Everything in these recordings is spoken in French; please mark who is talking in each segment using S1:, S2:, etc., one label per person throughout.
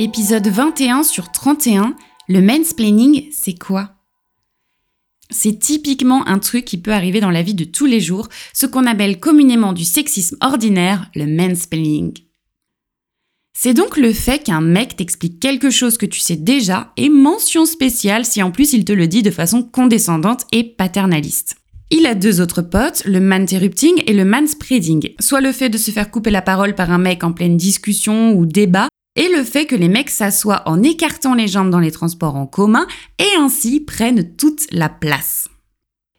S1: Épisode 21 sur 31, le mansplaining, c'est quoi? C'est typiquement un truc qui peut arriver dans la vie de tous les jours, ce qu'on appelle communément du sexisme ordinaire, le mansplaining. C'est donc le fait qu'un mec t'explique quelque chose que tu sais déjà et mention spéciale si en plus il te le dit de façon condescendante et paternaliste. Il a deux autres potes, le manterrupting et le manspreading, soit le fait de se faire couper la parole par un mec en pleine discussion ou débat, et le fait que les mecs s'assoient en écartant les jambes dans les transports en commun et ainsi prennent toute la place.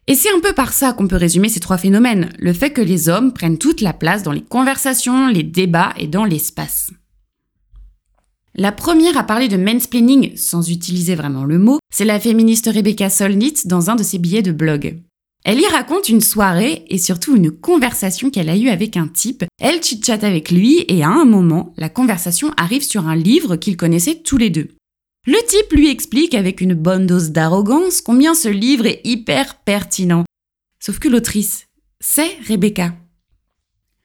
S1: Et c'est un peu par ça qu'on peut résumer ces trois phénomènes, le fait que les hommes prennent toute la place dans les conversations, les débats et dans l'espace. La première à parler de mansplaining, sans utiliser vraiment le mot, c'est la féministe Rebecca Solnit dans un de ses billets de blog. Elle y raconte une soirée et surtout une conversation qu'elle a eue avec un type. Elle chit-chat avec lui et à un moment, la conversation arrive sur un livre qu'ils connaissaient tous les deux. Le type lui explique avec une bonne dose d'arrogance combien ce livre est hyper pertinent. Sauf que l'autrice, c'est Rebecca.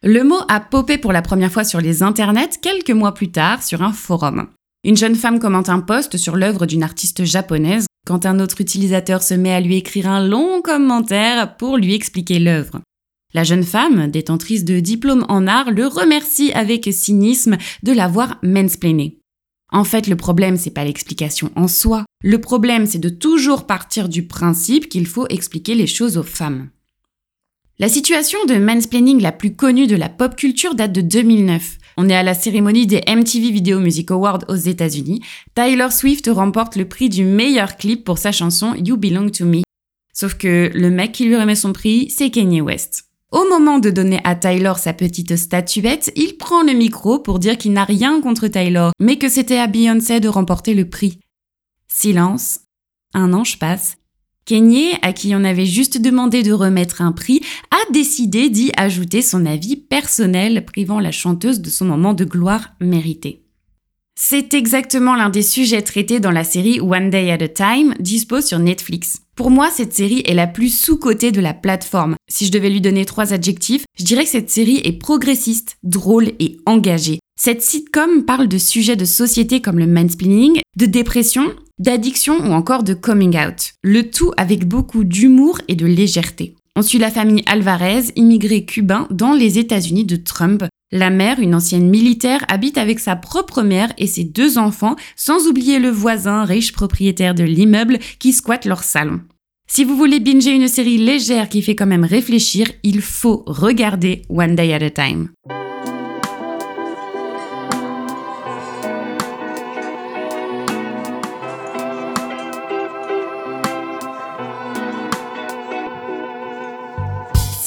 S1: Le mot a popé pour la première fois sur les internets quelques mois plus tard sur un forum. Une jeune femme commente un post sur l'œuvre d'une artiste japonaise quand un autre utilisateur se met à lui écrire un long commentaire pour lui expliquer l'œuvre. La jeune femme, détentrice de diplôme en art, le remercie avec cynisme de l'avoir mansplainé. En fait, le problème, c'est pas l'explication en soi. Le problème, c'est de toujours partir du principe qu'il faut expliquer les choses aux femmes. La situation de mansplaining la plus connue de la pop culture date de 2009. On est à la cérémonie des MTV Video Music Awards aux États-Unis. Tyler Swift remporte le prix du meilleur clip pour sa chanson You Belong to Me. Sauf que le mec qui lui remet son prix, c'est Kanye West. Au moment de donner à Tyler sa petite statuette, il prend le micro pour dire qu'il n'a rien contre Tyler, mais que c'était à Beyoncé de remporter le prix. Silence. Un ange passe Kanye, à qui on avait juste demandé de remettre un prix, a décidé d'y ajouter son avis personnel, privant la chanteuse de son moment de gloire mérité. C'est exactement l'un des sujets traités dans la série One Day at a Time, dispo sur Netflix. Pour moi, cette série est la plus sous-cotée de la plateforme. Si je devais lui donner trois adjectifs, je dirais que cette série est progressiste, drôle et engagée. Cette sitcom parle de sujets de société comme le mansplaining, de dépression, d'addiction ou encore de coming out. Le tout avec beaucoup d'humour et de légèreté. On suit la famille Alvarez, immigré cubain dans les États-Unis de Trump. La mère, une ancienne militaire, habite avec sa propre mère et ses deux enfants, sans oublier le voisin, riche propriétaire de l'immeuble, qui squatte leur salon. Si vous voulez binger une série légère qui fait quand même réfléchir, il faut regarder One Day at a Time.